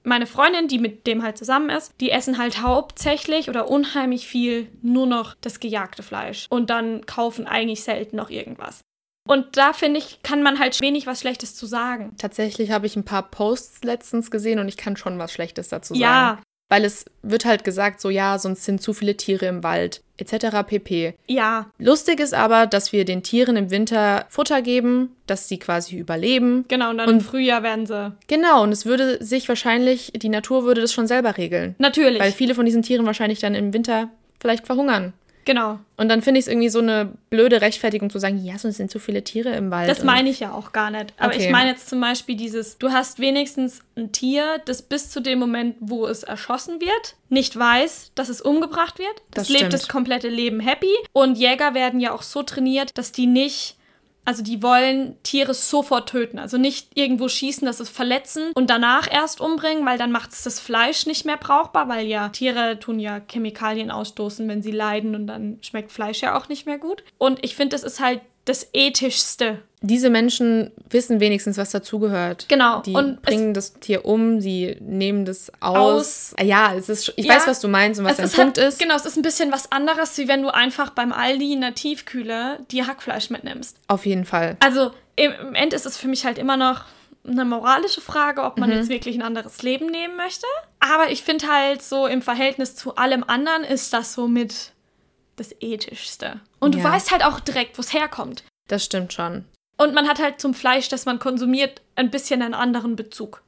meine Freundin, die mit dem halt zusammen ist, die essen halt hauptsächlich oder unheimlich viel nur noch das gejagte Fleisch. Und dann kaufen eigentlich selten noch irgendwas. Und da finde ich, kann man halt wenig was Schlechtes zu sagen. Tatsächlich habe ich ein paar Posts letztens gesehen und ich kann schon was Schlechtes dazu sagen. Ja. Weil es wird halt gesagt, so ja, sonst sind zu viele Tiere im Wald, etc. pp. Ja, Lustig ist aber, dass wir den Tieren im Winter Futter geben, dass sie quasi überleben. genau. Und dann Und- im Frühjahr werden sie. Genau, und es würde sich wahrscheinlich, die Natur würde das schon selber regeln. Natürlich. Weil viele von diesen Tieren wahrscheinlich dann im Winter vielleicht verhungern. Genau. Und dann finde ich es irgendwie so eine blöde Rechtfertigung zu sagen, ja, sonst sind zu viele Tiere im Wald. Das meine ich ja auch gar nicht. Aber Okay. ich meine jetzt zum Beispiel dieses, du hast wenigstens ein Tier, das bis zu dem Moment, wo es erschossen wird, nicht weiß, dass es umgebracht wird. Das, Das lebt das komplette Leben happy. Und Jäger werden ja auch so trainiert, dass die nicht Also die wollen Tiere sofort töten. Also nicht irgendwo schießen, dass es verletzen und danach erst umbringen, weil dann macht es das Fleisch nicht mehr brauchbar, weil ja Tiere tun ja Chemikalien ausstoßen, wenn sie leiden und dann schmeckt Fleisch ja auch nicht mehr gut. Und ich finde, das ist halt das Ethischste. Diese Menschen wissen wenigstens, was dazugehört. Genau. Die Und bringen das Tier um, sie nehmen das aus. Ah Ja, es ist, ich Ja, weiß, was du meinst und was dein ist Punkt halt, ist. Genau, es ist ein bisschen was anderes, wie wenn du einfach beim Aldi in der Tiefkühle dir Hackfleisch mitnimmst. Auf jeden Fall. Also im, im Ende ist es für mich halt immer noch eine moralische Frage, ob man Mhm. jetzt wirklich ein anderes Leben nehmen möchte. Aber ich finde halt so im Verhältnis zu allem anderen ist das so mit das Ethischste. Und Ja. du weißt halt auch direkt, wo es herkommt. Das stimmt schon. Und man hat halt zum Fleisch, das man konsumiert, ein bisschen einen anderen Bezug.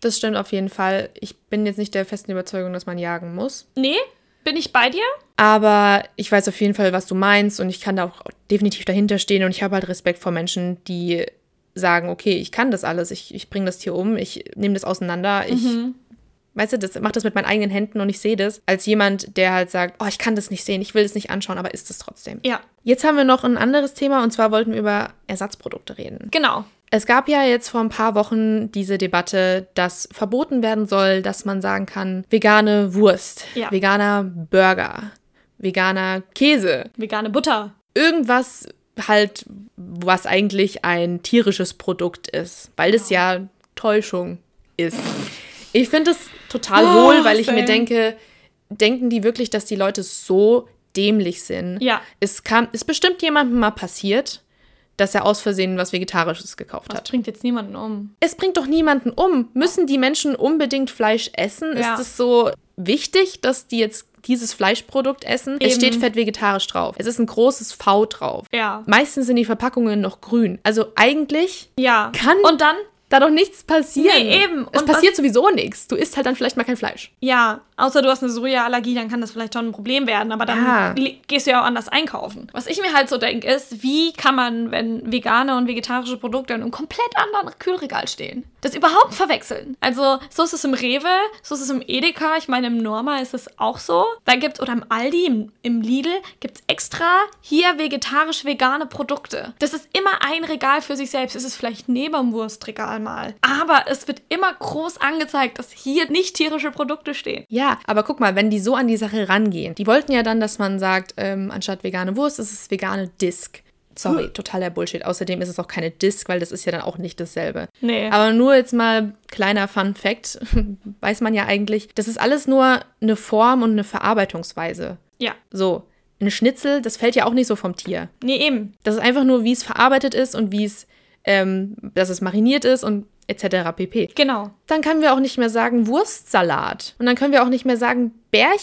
Das stimmt auf jeden Fall. Ich bin jetzt nicht der festen Überzeugung, dass man jagen muss. Nee, bin ich bei dir? Aber ich weiß auf jeden Fall, was du meinst und ich kann da auch definitiv dahinter stehen und ich habe halt Respekt vor Menschen, die sagen, okay, ich kann das alles, ich, ich bringe das Tier um, ich nehme das auseinander, ich, weißt du, das mache das mit meinen eigenen Händen und ich sehe das, als jemand, der halt sagt, oh, ich kann das nicht sehen, ich will das nicht anschauen, aber ist es trotzdem. Ja, Jetzt haben wir noch ein anderes Thema und zwar wollten wir über Ersatzprodukte reden. genau. Es gab ja jetzt vor ein paar Wochen diese Debatte, dass verboten werden soll, dass man sagen kann, vegane Wurst, Ja. veganer Burger, veganer Käse, Vegane Butter. irgendwas halt, was eigentlich ein tierisches Produkt ist, weil das ja Täuschung ist. Ich finde es total Oh, hohl, weil ich mir same. denke, denken die wirklich, dass die Leute so dämlich sind? Ja. Es kam, ist bestimmt jemandem mal passiert, dass er aus Versehen was Vegetarisches gekauft Das hat. bringt jetzt niemanden um. Es bringt doch niemanden um. Müssen die Menschen unbedingt Fleisch essen? Ja. Ist es so wichtig, dass die jetzt dieses Fleischprodukt essen? Es Eben. steht fett vegetarisch drauf. Es ist ein großes V drauf. Ja. Meistens sind die Verpackungen noch grün. Also eigentlich Ja. Kann- Und dann, da doch nichts passieren. Nee, eben. Es Und passiert sowieso nichts. Du isst halt dann vielleicht mal kein Fleisch. ja, außer du hast eine Sojaallergie, dann kann das vielleicht schon ein Problem werden, aber dann Ja. gehst du ja auch anders einkaufen. Was ich mir halt so denke, ist, wie kann man, wenn vegane und vegetarische Produkte in einem komplett anderen Kühlregal stehen, das überhaupt verwechseln? Also, so ist es im Rewe, so ist es im Edeka, ich meine, im Norma ist es auch so. Da gibt oder im Aldi, im, im Lidl, gibt es extra hier vegetarisch-vegane Produkte. Das ist immer ein Regal für sich selbst. Es ist vielleicht neben dem Wurstregal mal. Aber es wird immer groß angezeigt, dass hier nicht tierische Produkte stehen. Ja, aber guck mal, wenn die so an die Sache rangehen. Die wollten ja dann, dass man sagt, ähm, anstatt vegane Wurst ist es vegane Disc. Sorry, totaler Bullshit. Außerdem ist es auch keine Disc, weil das ist ja dann auch nicht dasselbe. Nee. Aber nur jetzt mal kleiner Fun Fact, weiß man ja eigentlich, das ist alles nur eine Form und eine Verarbeitungsweise. Ja. So, ein Schnitzel, das fällt ja auch nicht so vom Tier. Nee, eben. Das ist einfach nur, wie es verarbeitet ist und wie es, ähm, dass es mariniert ist und etc. pp. Genau. Dann können wir auch nicht mehr sagen Wurstsalat. Und dann können wir auch nicht mehr sagen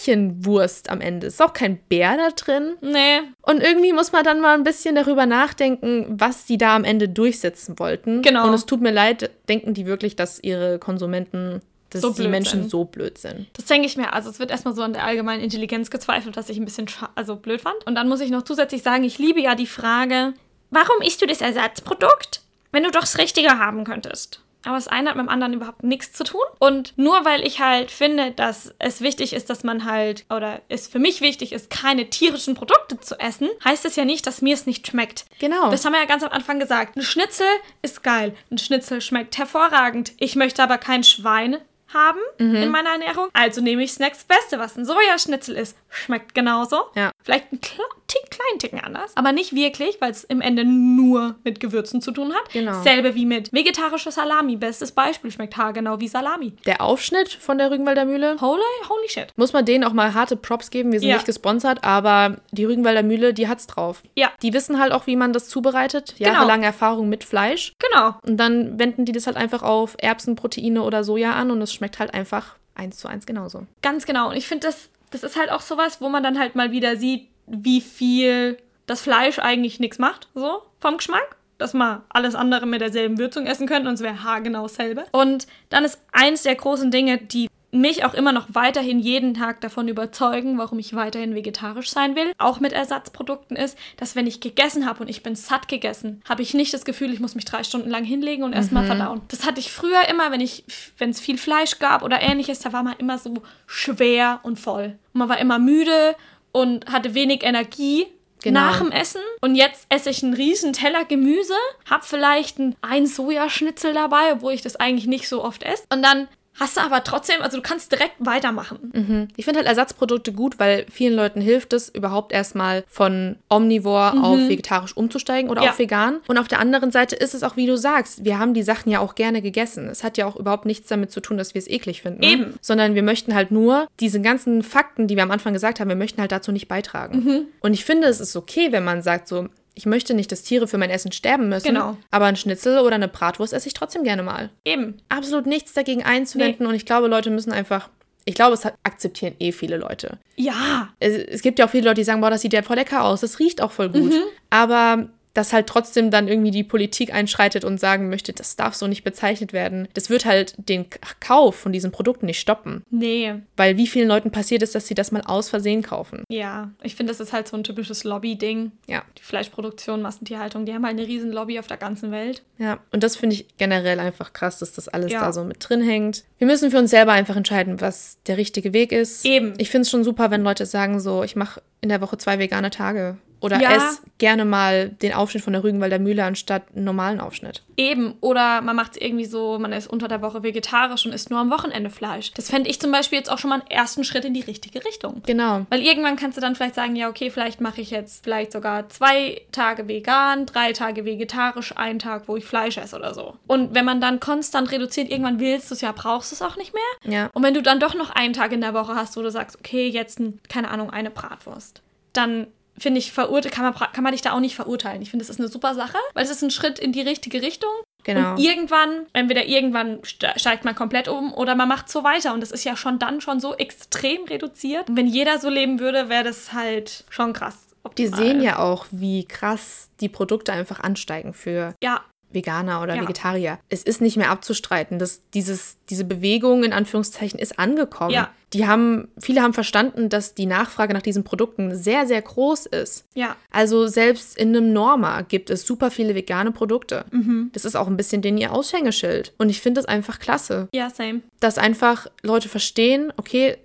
Bärchenwurst am Ende. Ist auch kein Bär da drin. Nee. Und irgendwie muss man dann mal ein bisschen darüber nachdenken, was die da am Ende durchsetzen wollten. Genau. Und es tut mir leid, denken die wirklich, dass ihre Konsumenten, dass So die Menschen sind. so blöd sind. Das denke ich mir. Also es wird erstmal so an der allgemeinen Intelligenz gezweifelt, was ich ein bisschen also blöd fand. Und dann muss ich noch zusätzlich sagen, ich liebe ja die Frage, warum isst du das Ersatzprodukt, wenn du doch das Richtige haben könntest? Aber das eine hat mit dem anderen überhaupt nichts zu tun. Und nur weil ich halt finde, dass es wichtig ist, dass man halt, oder es für mich wichtig ist, keine tierischen Produkte zu essen, heißt es ja nicht, dass mir es nicht schmeckt. Genau. Das haben wir ja ganz am Anfang gesagt. Ein Schnitzel ist geil. Ein Schnitzel schmeckt hervorragend. Ich möchte aber kein Schwein haben Mhm. in meiner Ernährung. Also nehme ich Snacks Beste, was ein Sojaschnitzel ist. Schmeckt genauso. Ja. Vielleicht ein tick, kleinen Ticken anders. Aber nicht wirklich, weil es im Ende nur mit Gewürzen zu tun hat. Genau. Selbe wie mit vegetarischer Salami. Bestes Beispiel. Schmeckt haargenau wie Salami. Der Aufschnitt von der Rügenwalder Mühle, Holy, holy shit. muss man denen auch mal harte Props geben. Wir sind Ja. nicht gesponsert, aber die Rügenwalder Mühle, die hat's drauf. Ja, Die wissen halt auch, wie man das zubereitet. Genau. Jahrelange Erfahrung mit Fleisch. genau. Und dann wenden die das halt einfach auf Erbsenproteine oder Soja an und es schmeckt halt einfach eins zu eins genauso. Ganz genau. Und ich finde, das, das ist halt auch sowas, wo man dann halt mal wieder sieht, wie viel das Fleisch eigentlich nichts macht, so vom Geschmack. Dass man alles andere mit derselben Würzung essen könnte und es wäre haargenau dasselbe. Und dann ist eins der großen Dinge, die mich auch immer noch weiterhin jeden Tag davon überzeugen, warum ich weiterhin vegetarisch sein will, auch mit Ersatzprodukten ist, dass wenn ich gegessen habe und ich bin satt gegessen, habe ich nicht das Gefühl, ich muss mich drei Stunden lang hinlegen und erstmal verdauen. Das hatte ich früher immer, wenn ich, wenn es viel Fleisch gab oder ähnliches, da war man immer so schwer und voll. Und man war immer müde und hatte wenig Energie genau. nach dem Essen und jetzt esse ich einen riesen Teller Gemüse, habe vielleicht ein Sojaschnitzel dabei, obwohl ich das eigentlich nicht so oft esse. Und dann hast du aber trotzdem, also du kannst direkt weitermachen. Mhm. Ich finde halt Ersatzprodukte gut, weil vielen Leuten hilft es überhaupt erstmal von omnivor mhm. auf vegetarisch umzusteigen oder ja. auf vegan. Und auf der anderen Seite ist es auch, wie du sagst, wir haben die Sachen ja auch gerne gegessen. Es hat ja auch überhaupt nichts damit zu tun, dass wir es eklig finden. Eben. Sondern wir möchten halt nur diese ganzen Fakten, die wir am Anfang gesagt haben, wir möchten halt dazu nicht beitragen. Mhm. Und ich finde, es ist okay, wenn man sagt so, ich möchte nicht, dass Tiere für mein Essen sterben müssen. Genau. Aber ein Schnitzel oder eine Bratwurst esse ich trotzdem gerne mal. Eben. Absolut nichts dagegen einzuwenden. Nee. Und ich glaube, Leute müssen einfach ich glaube, es akzeptieren eh viele Leute. Ja. Es, es, gibt ja auch viele Leute, die sagen, boah, das sieht ja voll lecker aus, das riecht auch voll gut. Mhm. Aber dass halt trotzdem dann irgendwie die Politik einschreitet und sagen möchte, das darf so nicht bezeichnet werden. Das wird halt den Kauf von diesen Produkten nicht stoppen. Nee. Weil wie vielen Leuten passiert ist, dass sie das mal aus Versehen kaufen. Ja, ich finde, das ist halt so ein typisches Lobby-Ding. Ja. Die Fleischproduktion, Massentierhaltung, die haben halt eine riesen Lobby auf der ganzen Welt. Ja, und das finde ich generell einfach krass, dass das alles ja. da so mit drin hängt. Wir müssen für uns selber einfach entscheiden, was der richtige Weg ist. Eben. Ich finde es schon super, wenn Leute sagen so, ich mache in der Woche zwei vegane Tage. Oder ja. ess gerne mal den Aufschnitt von der Rügenwalder Mühle anstatt einen normalen Aufschnitt. Eben. Oder man macht es irgendwie so, man ist unter der Woche vegetarisch und isst nur am Wochenende Fleisch. Das fände ich zum Beispiel jetzt auch schon mal einen ersten Schritt in die richtige Richtung. Genau. Weil irgendwann kannst du dann vielleicht sagen, ja, okay, vielleicht mache ich jetzt vielleicht sogar zwei Tage vegan, drei Tage vegetarisch, einen Tag, wo ich Fleisch esse oder so. Und wenn man dann konstant reduziert, irgendwann willst du es ja, brauchst du es auch nicht mehr. Ja. Und wenn du dann doch noch einen Tag in der Woche hast, wo du sagst, okay, jetzt, keine Ahnung, eine Bratwurst dann finde ich, verurte kann man, kann man dich da auch nicht verurteilen. Ich finde, das ist eine super Sache, weil es ist ein Schritt in die richtige Richtung. Genau. Und irgendwann, entweder irgendwann steigt man komplett um oder man macht so weiter. Und das ist ja schon dann schon so extrem reduziert. Und wenn jeder so leben würde, wäre das halt schon krass. Optimal. Wir sehen ja auch, wie krass die Produkte einfach ansteigen für ja. Veganer oder ja. Vegetarier. Es ist nicht mehr abzustreiten, dass dieses, diese Bewegung in Anführungszeichen ist angekommen. Ja. Die haben, viele haben verstanden, dass die Nachfrage nach diesen Produkten sehr, sehr groß ist. Ja. Also selbst in einem Norma gibt es super viele vegane Produkte. Mhm. Das ist auch ein bisschen den ihr Aushängeschild. Und ich finde das einfach klasse. Ja, same. Dass einfach Leute verstehen, okay,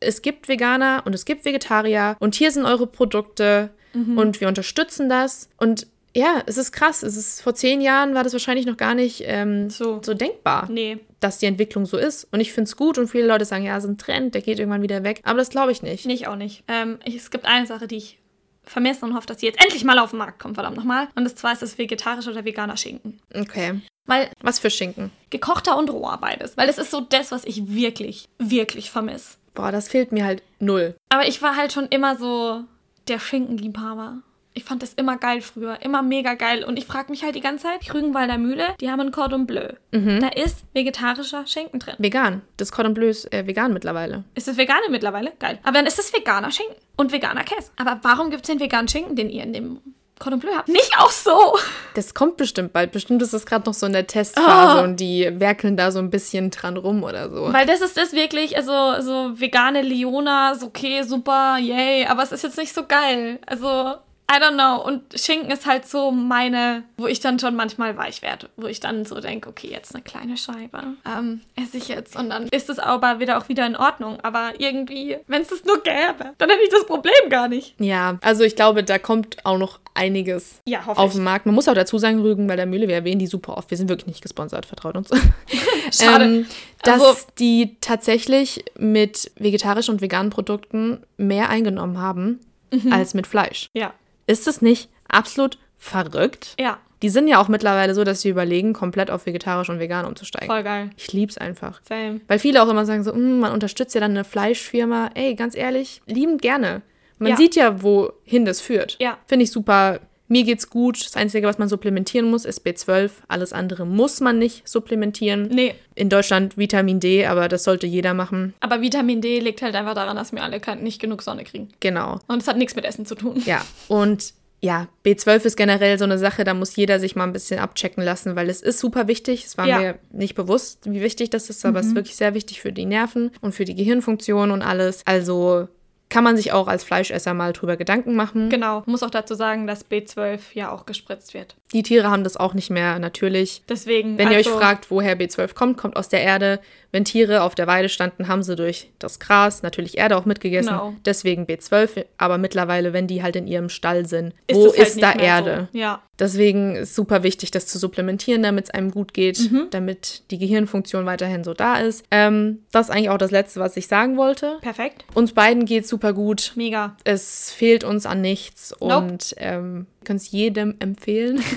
es gibt Veganer und es gibt Vegetarier und hier sind eure Produkte mhm. und wir unterstützen das. Und ja, es ist krass. Es ist vor zehn Jahren war das wahrscheinlich noch gar nicht ähm, so. so denkbar, nee. dass die Entwicklung so ist. Und ich finde es gut und viele Leute sagen, ja, es ist ein Trend, der geht irgendwann wieder weg. Aber das glaube ich nicht. Nicht auch nicht. Ähm, ich, es gibt eine Sache, die ich vermisse und hoffe, dass die jetzt endlich mal auf den Markt kommt, verdammt nochmal. Und das zwar ist das vegetarische oder veganer Schinken. Okay. Weil. Was für Schinken? Gekochter und roher beides. Weil das ist so das, was ich wirklich, wirklich vermisse. Boah, das fehlt mir halt null. Aber ich war halt schon immer so der Schinkenliebhaber. Ich fand das immer geil früher, immer mega geil. Und ich frage mich halt die ganze Zeit, Rügenwalder Mühle, die haben ein Cordon Bleu. Mhm. Da ist vegetarischer Schinken drin. Vegan. Das Cordon Bleu ist äh, vegan mittlerweile. Ist es vegan mittlerweile? Geil. Aber dann ist es veganer Schinken und veganer Käse. Aber warum gibt es den veganen Schinken, den ihr in dem Cordon Bleu habt? Nicht auch so! Das kommt bestimmt bald. Bestimmt ist es gerade noch so in der Testphase oh. und die werkeln da so ein bisschen dran rum oder so. Weil das ist das wirklich, also so vegane Leona, okay, super, yay, aber es ist jetzt nicht so geil. Also I don't know. Und Schinken ist halt so meine, wo ich dann schon manchmal weich werde. Wo ich dann so denke, okay, jetzt eine kleine Scheibe. Ähm, esse ich jetzt. Und dann ist es aber wieder auch wieder in Ordnung. Aber irgendwie, wenn es das nur gäbe, dann hätte ich das Problem gar nicht. Ja, also ich glaube, da kommt auch noch einiges ja, auf den Markt. Man muss auch dazu sagen, Rügen bei der Mühle, wir erwähnen die super oft. Wir sind wirklich nicht gesponsert, vertraut uns. Schade. ähm, dass also, die tatsächlich mit vegetarischen und veganen Produkten mehr eingenommen haben mhm. als mit Fleisch. Ja. Ist es nicht absolut verrückt? Ja. Die sind ja auch mittlerweile so, dass sie überlegen, komplett auf vegetarisch und vegan umzusteigen. Voll geil. Ich lieb's einfach. Same. Weil viele auch immer sagen so, mm, man unterstützt ja dann eine Fleischfirma. Ey, ganz ehrlich, liebend gerne. Man ja. sieht ja, wohin das führt. Ja. Finde ich super mir geht's gut. Das Einzige, was man supplementieren muss, ist B12. Alles andere muss man nicht supplementieren. Nee. In Deutschland Vitamin D, aber das sollte jeder machen. Aber Vitamin D liegt halt einfach daran, dass wir alle nicht genug Sonne kriegen. Genau. Und es hat nichts mit Essen zu tun. Ja. Und ja, B12 ist generell so eine Sache, da muss jeder sich mal ein bisschen abchecken lassen, weil es ist super wichtig. Es war ja. mir nicht bewusst, wie wichtig das ist, aber mhm. es ist wirklich sehr wichtig für die Nerven und für die Gehirnfunktion und alles. Also kann man sich auch als Fleischesser mal drüber Gedanken machen. Genau. Muss auch dazu sagen, dass B12 ja auch gespritzt wird. Die Tiere haben das auch nicht mehr natürlich. Deswegen. Wenn ihr euch also- fragt, woher B12 kommt, kommt aus der Erde. Wenn Tiere auf der Weide standen, haben sie durch das Gras natürlich Erde auch mitgegessen. Genau. Deswegen B12. Aber mittlerweile, wenn die halt in ihrem Stall sind, ist wo halt ist nicht da Erde? So. Ja. Deswegen ist super wichtig, das zu supplementieren, damit es einem gut geht, Mhm. damit die Gehirnfunktion weiterhin so da ist. Ähm, das ist eigentlich auch das Letzte, was ich sagen wollte. Perfekt. Uns beiden geht super gut. Mega. Es fehlt uns an nichts Nope. und ähm, können es jedem empfehlen.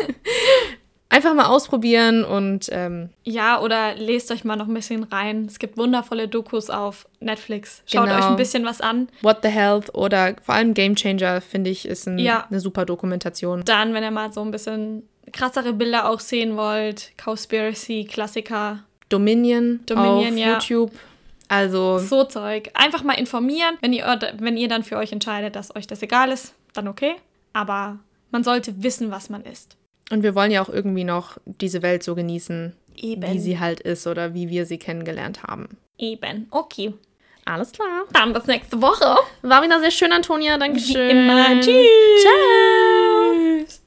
Einfach mal ausprobieren und ähm, Ja, oder lest euch mal noch ein bisschen rein. Es gibt wundervolle Dokus auf Netflix. Schaut Genau. euch ein bisschen was an. What the Health oder vor allem Game Changer, finde ich, ist ein, Ja. eine super Dokumentation. Dann, wenn ihr mal so ein bisschen krassere Bilder auch sehen wollt, Cowspiracy, Klassiker, Dominion, Dominion, auf ja. YouTube. Also so Zeug. Einfach mal informieren. Wenn ihr, wenn ihr dann für euch entscheidet, dass euch das egal ist, dann okay. Aber man sollte wissen, was man isst. Und wir wollen ja auch irgendwie noch diese Welt so genießen, Eben. wie sie halt ist oder wie wir sie kennengelernt haben. Eben. Okay. Alles klar. Dann bis nächste Woche. War wieder sehr schön, Antonia. Dankeschön. Wie immer. Tschüss. Ciao.